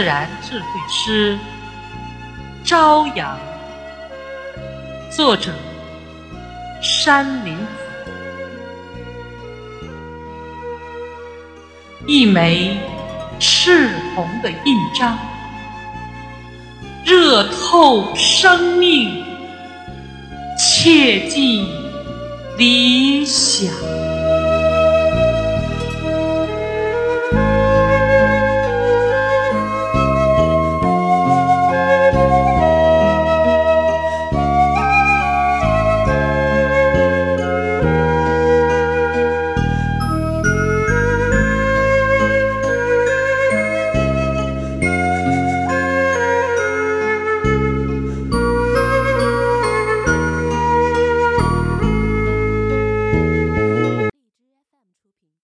自然智慧诗朝阳作者山林子一枚赤红的印章热透生命，切记理想。